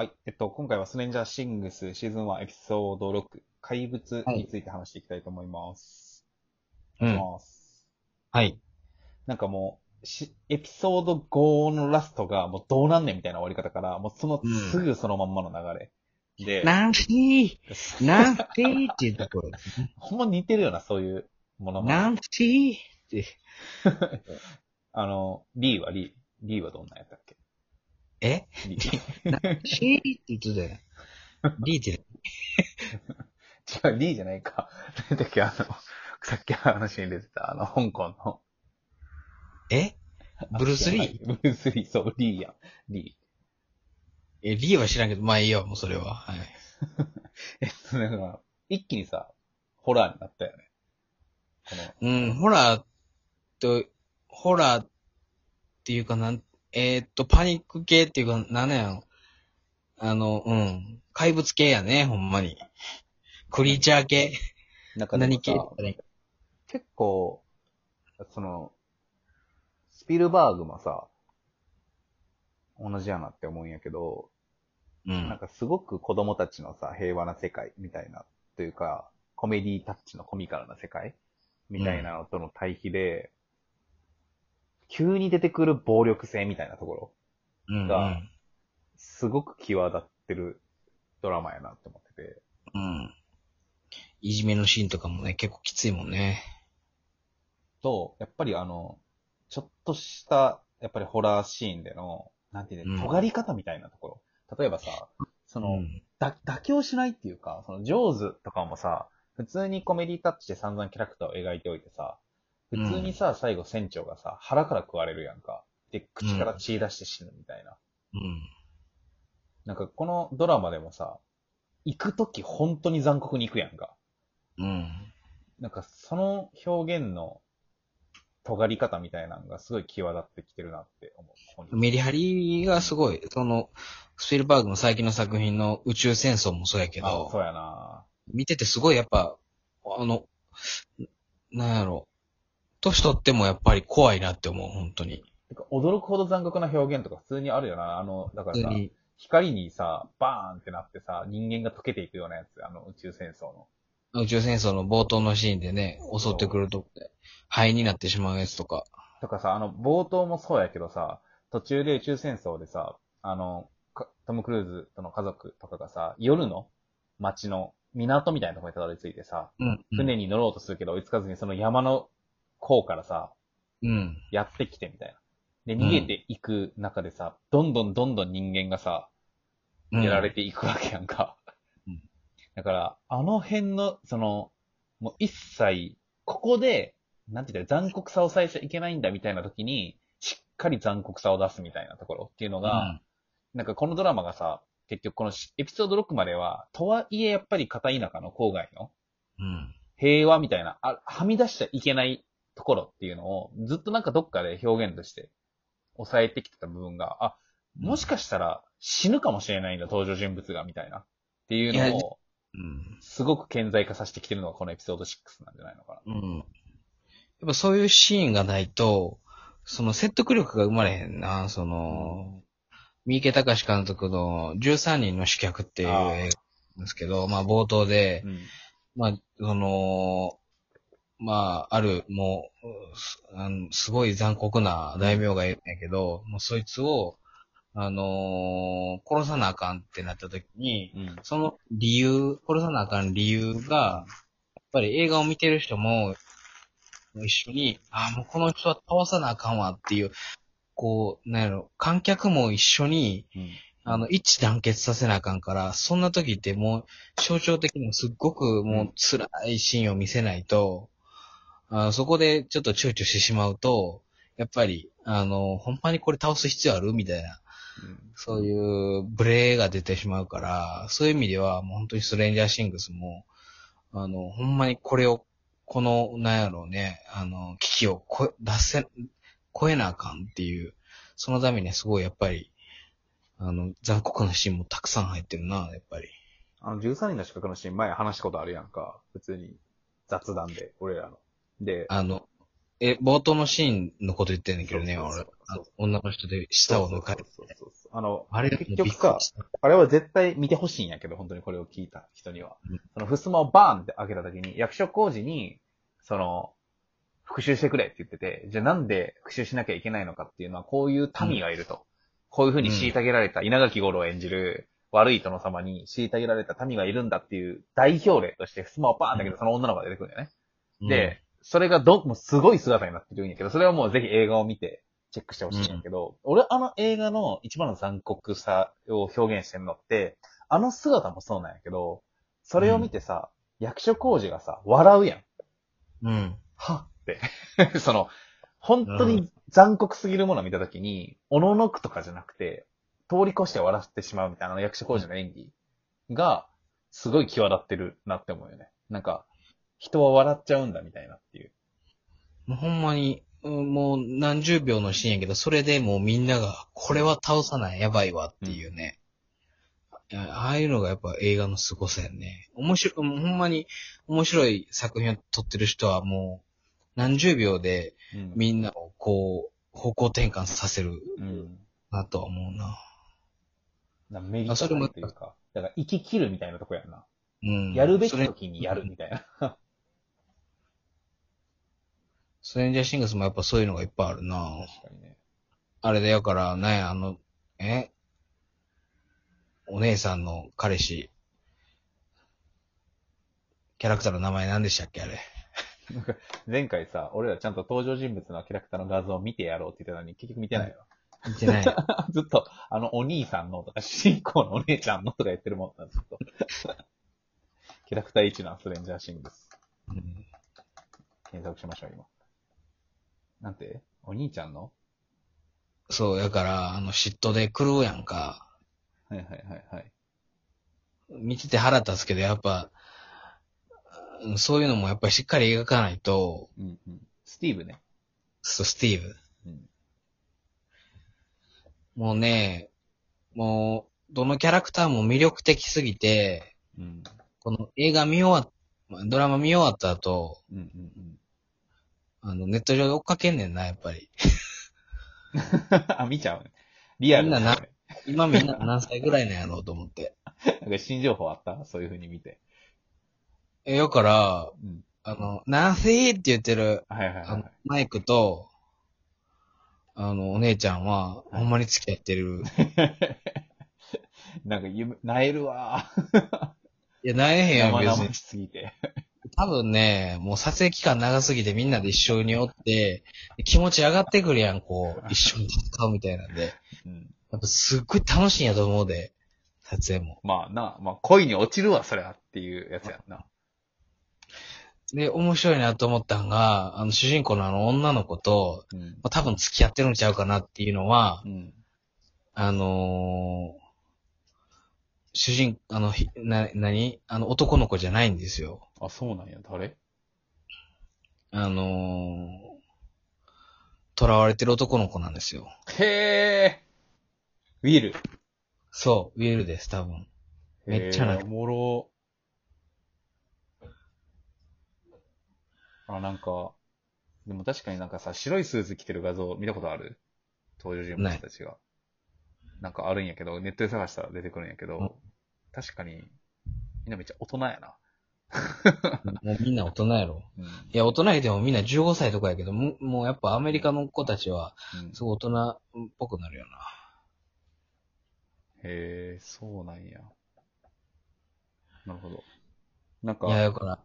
はい。えっと、今回はスレンジャーシングスシーズン1エピソード6、怪物について話していきたいと思います。うんお願いします。はい。なんかもう、しエピソード5のラストがもうどうなんねんみたいな終わり方から、もうそのうんすぐそのまんまの流れ。で、ナンシーナンシーっていうところですね。ほんま似てるような、そういうものも。ナンシーって。あの、リーはリー。リーはどんなやったっけ？え？リー。ナンシーって言ってたよ。リーって。違う、リーじゃないか。なんだっけ、あの、さっきの話に出てた、あの、香港の。え？ブルース・リー？ブルース・リー、そう、リーやん。リえ、リーは知らんけど、まあいいよ、もうそれは。はい。ー。えっと、なんか、一気にさ、ホラーになったよね。うん、ホラーと、ホラーっていうかなん、えーっと、パニック系っていうか、なんやろ。あの、うん。怪物系やね、ほんまに。クリーチャー系。なんか何系？さ結構、その、スピルバーグもさ、同じやなって思うんやけど、うん。なんかすごく子供たちのさ、平和な世界みたいな、というか、コメディタッチのコミカルな世界みたいなのとの対比で、急に出てくる暴力性みたいなところ、うん。がすごく際立ってるドラマやなって思ってて、うん。いじめのシーンとかもね、結構きついもんね。と、やっぱりあの、ちょっとした、やっぱりホラーシーンでの、なんていうの、うん尖り方みたいなところ。例えばさ、その、うん。だ妥協しないっていうか、その、ジョーズとかもさ、普通にコメディタッチで散々キャラクターを描いておいてさ、普通にさ、最後船長がさ、腹から食われるやんか。で、口から血出して死ぬみたいな。うん。なんか、このドラマでもさ、行くとき本当に残酷に行くやんか。うん。なんか、その表現の尖り方みたいなのがすごい際立ってきてるなって思う。メリハリがすごい、その、スピルバーグの最近の作品の宇宙戦争もそうやけあ、どそ、うやな見ててすごいやっぱ、あの、なんやろ、年取ってもやっぱり怖いなって思う、本当に。驚くほど残酷な表現とか普通にあるよな。あの、だからさ。光にさ、バーンってなってさ、人間が溶けていくようなやつ、あの宇宙戦争の。宇宙戦争の冒頭のシーンでね、襲ってくるとこで、灰になってしまうやつとか。とかさ、あの、冒頭もそうやけどさ、途中で宇宙戦争でさ、あの、かトム・クルーズとの家族とかがさ、夜の街の港みたいなところにたどり着いてさ、うん。船に乗ろうとするけど追いつかずにその山の甲からさ、うん。やってきてみたいな。で、逃げていく中でさ、どんどんどんどん人間がさ、うん。やられていくわけやんか。うんだから、あの辺の、その、もう一切、ここで、なんて言ったら残酷さを抑えちゃいけないんだみたいな時に、しっかり残酷さを出すみたいなところっていうのが、なんかこのドラマがさ、結局このしエピソード6までは、とはいえやっぱり片田舎の郊外のうん。平和みたいな、あはみ出しちゃいけないところっていうのを、ずっとなんかどっかで表現として抑えてきてた部分が、あ、もしかしたら死ぬかもしれないんだ、登場人物が、みたいな。っていういやのを、うん。すごく顕在化させてきてるのがこのエピソード6なんじゃないのかうん。やっぱそういうシーンがないと、その説得力が生まれへんな。その、三池隆監督の13人の刺客っていう映画なんですけど、まあ冒頭で、な。うん。まあ、その、まあ、ある、もう、すあのすごい残酷な大名がいるんやけど、もうそいつを、あのー殺さなあかんってなった時に、うん。その理由、殺さなあかん理由が、やっぱり映画を見てる人も、一緒に、ああ、もうこの人は倒さなあかんわっていう、こう、なんやろ、観客も一緒に、うん。あの、一致団結させなあかんから、そんな時ってもう、象徴的にすっごくもう辛いシーンを見せないと、あのそこでちょっと躊躇してしまうと、やっぱり、あの、ほんまにこれ倒す必要ある？みたいな、そういうブレが出てしまうから、そういう意味では、もう本当にストレンジャーシングスも、あの、ほんまにこれを、この、なんやろうね、あの、危機をこ出せ、超えなあかんっていう、そのためにはすごいやっぱり、あの、残酷なシーンもたくさん入ってるな、やっぱり。あの、13人の資格のシーン前話したことあるやんか。普通に雑談で、俺らの。で、あの、え、冒頭のシーンのこと言ってんだけどね、俺そうそうそう。あの女の人で舌を抜かれて。そうそうそうそうあの、あれ、結局さ、あれは絶対見てほしいんやけど、本当にこれを聞いた人には。うんその、襖をバーンって開けた時に、役所工事に、その、復讐してくれって言ってて、じゃあなんで復讐しなきゃいけないのかっていうのは、こういう民がいると。こういう風に虐げられた、稲垣吾郎を演じる悪い殿様に虐げられた民がいるんだっていう代表例として、襖をバーンだけど、その女の子が出てくるんだよね。うん、で、それがど、もうすごい姿になってるんやけど、それはもうぜひ映画を見てチェックしてほしいんやけど、俺あの映画の一番の残酷さを表現してるのって、あの姿もそうなんやけど、それを見てさ、役所工事がさ、笑うやん。うん。はって。その、本当に残酷すぎるものを見たときに、おののくとかじゃなくて、通り越して笑ってしまうみたいな役所工事の演技が、すごい際立ってるなって思うよね。なんか、人は笑っちゃうんだみたいなっていう。もうほんまに、うんもう何十秒のシーンやけど、それでもうみんなが、これは倒さない、やばいわっていうね。いやああいうのがやっぱ映画の凄さやね。面白い、もうほんまに面白い作品を撮ってる人はもう何十秒でうんみんなをこう、方向転換させるうん。なとは思うな。なメリットあそれもっていうか、だから生き切るみたいなとこやんな。うん。やるべきそれ時にやるみたいな。ストレンジャーシングスもやっぱそういうのがいっぱいあるな。確かにね。あれでやから、なんや、あの、え？お姉さんの彼氏。キャラクターの名前何でしたっけあれ？前回さ、俺らちゃんと登場人物のキャラクターの画像を見てやろうって言ってたのに、結局見てないわ。見てない。ずっと、あの、お兄さんのとか、主人公のお姉ちゃんのとか言ってるもんな、ずっと。キャラクター1のストレンジャーシングス。うん検索しましょう、今。なんて？お兄ちゃんの？そう、やから、あの、嫉妬で狂うやんか。はいはいはいはい。見てて腹立つけど、やっぱ、うんそういうのもやっぱりしっかり描かないと、うんうん。スティーブね。そう、スティーブ。うん。もうね、もう、どのキャラクターも魅力的すぎて、うん。この映画見終わっ、ドラマ見終わった後、うんうんうん。あの、ネット上で追っかけんねんな、やっぱり。あ、見ちゃうね。リアルみんななね今みんな何歳ぐらいなんやろうと思って。なんか新情報あった？そういう風に見て。え、だから、うん。あの、ナンシーって言ってる、はいはいあのはい。マイクと、あの、お姉ちゃんは、ほんまに付き合ってる。なんか夢、なえるわいや、なえへんやん、別に生々。しすぎて。多分ね、もう撮影期間長すぎてみんなで一緒におって、気持ち上がってくるやん、こう、一緒に戦うみたいなんで。うん。やっぱすっごい楽しいんやと思うで、撮影も。まあな、まあ恋に落ちるわ、そりゃっていうやつやんな。で、面白いなと思ったんが、あの、主人公のあの女の子と、うんま。あ、多分付き合ってるんちゃうかなっていうのはう、ん。あのー主人、あの、ひな、なにあの、男の子じゃないんですよ。あ、そうなんや。誰？あのー、囚われてる男の子なんですよ。へえ。ウィル。そう、ウィルです、多分。めっちゃなおもろ。あ、なんか、でも確かになんかさ、白いスーツ着てる画像見たことある？登場人物たちが。なんかあるんやけど、ネットで探したら出てくるんやけど、うん確かに、みんなめっちゃ大人やな。もうみんな大人やろ。うん。いや、大人やけどもみんな15歳とかやけど、もうもうやっぱアメリカの子たちは、うんすごい大人っぽくなるよな。へえ、そうなんや。なるほど。なんかい、や、だから、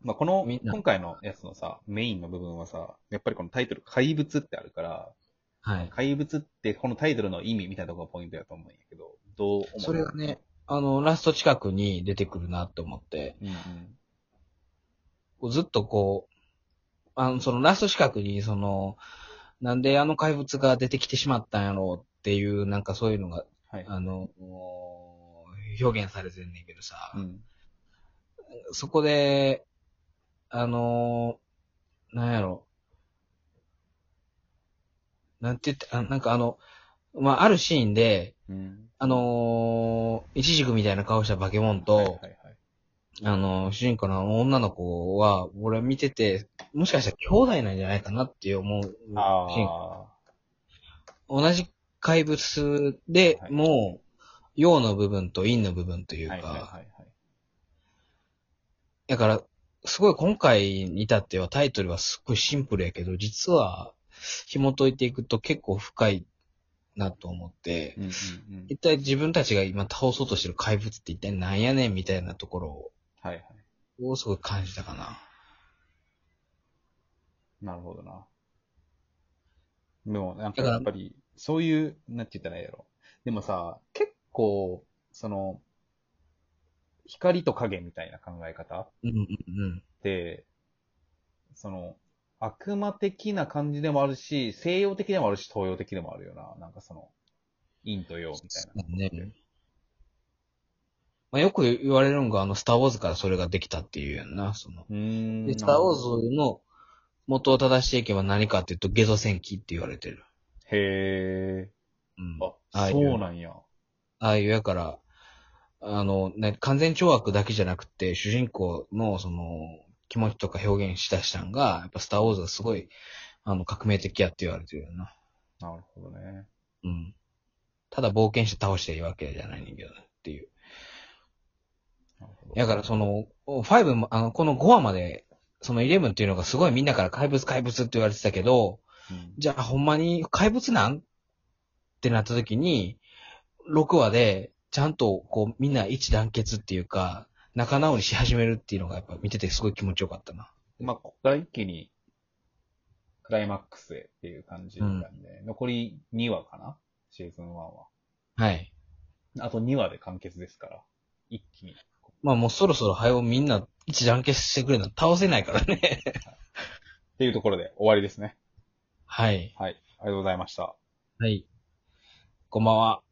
まあ、この今回のやつのさ、メインの部分はさ、やっぱりこのタイトル、怪物ってあるから、はい。怪物ってこのタイトルの意味みたいなところがポイントやと思うんやけど、どう思う？それがね、あの、ラスト近くに出てくるなと思って、うんうん。こうずっとこう、あの、そのラスト近くに、その、なんであの怪物が出てきてしまったんやろうっていう、なんかそういうのが、はい。あの、もう表現されてんねんけどさ、うん。そこで、あのなんやろ、なんて言って、あなんかあの、まあ、あるシーンで、うん。あのー、イチジクみたいな顔した化け物と、はいはいはい。あの、主人公の女の子は、俺見てて、もしかしたら兄弟なんじゃないかなって思う。同じ怪物ではいも、陽の部分と陰の部分というか、はいはいはいはい。だから、すごい今回に至ってはタイトルはすっごいシンプルやけど、実は紐解いていくと結構深いなと思って、うんうんうん。一体自分たちが今倒そうとしてる怪物って一体何やねんみたいなところはいはい。をすごい感じたかな。なるほどな。でも、なんかやっぱり、そういう、なんて言ったらいいやろ。でもさ、結構、その、光と影みたいな考え方っうんうんうん。て、その、悪魔的な感じでもあるし、西洋的でもあるし、東洋的でもあるよな。なんかその、陰と陽みたいな。そうね。まあ、よく言われるのが、あの、スターウォーズからそれができたっていうやんな、その。で、スターウォーズの元を正していけば何かっていうと、ゲゾ戦記って言われてる。へうん。ー。あ、あそうなんや。ああいう、やから、あの、ね、完全懲悪だけじゃなくて、主人公の、その、気持ちとか表現しだしたんが、やっぱスターウォーズがすごい、あの、革命的やって言われてるよな。なるほどね。うん。ただ冒険して倒していいわけじゃないねんけど、っていう。だからその、5も、あの、この5話まで、その11っていうのがすごいみんなから怪物怪物って言われてたけど、うん、じゃあほんまに怪物なん？ってなった時に、6話で、ちゃんとこうみんな一致団結っていうか、仲直りし始めるっていうのがやっぱ見ててすごい気持ちよかったな。まあ、ここから一気に、クライマックスへっていう感じなんで、残り2話かな？シーズン1は。はい。あと2話で完結ですから、一気に。まあもうそろそろ早うみんな一致団結してくれな倒せないからね。っていうところで終わりですね。はい。はい。ありがとうございました。はい。こんばんは。